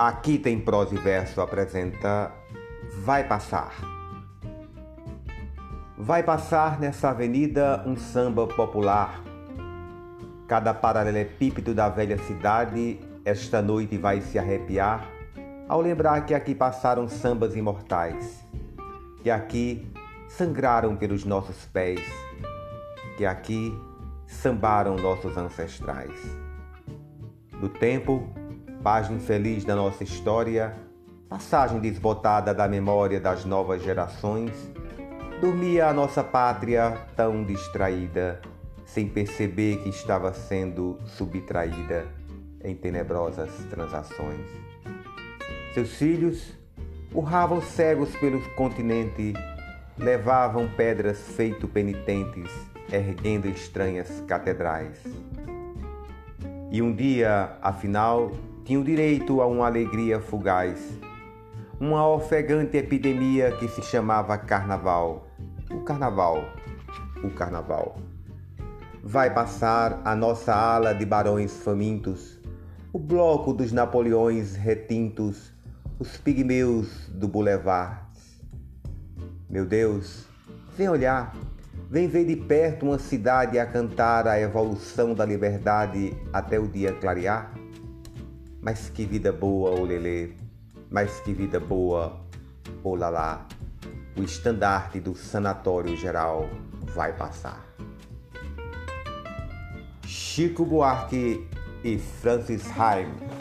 Aqui tem prosa e verso apresenta Vai Passar. Vai passar nessa avenida um samba popular. Cada paralelepípedo da velha cidade esta noite vai se arrepiar ao lembrar que aqui passaram sambas imortais, que aqui sangraram pelos nossos pés, que aqui sambaram nossos ancestrais. Do tempo página infeliz da nossa história, passagem desbotada da memória das novas gerações, dormia a nossa pátria tão distraída, sem perceber que estava sendo subtraída em tenebrosas transações. Seus filhos urravam cegos pelo continente, levavam pedras feito penitentes, erguendo estranhas catedrais. E um dia, afinal, tinham direito a uma alegria fugaz, uma ofegante epidemia que se chamava Carnaval. O Carnaval, o Carnaval. Vai passar a nossa ala de barões famintos, o bloco dos Napoleões retintos, os pigmeus do Boulevard. Meu Deus, vem olhar, vem ver de perto uma cidade a cantar a evolução da liberdade até o dia clarear. Mas que vida boa, olelê, mas que vida boa, olalá. O estandarte do sanatório geral vai passar. Chico Buarque e Francis Haim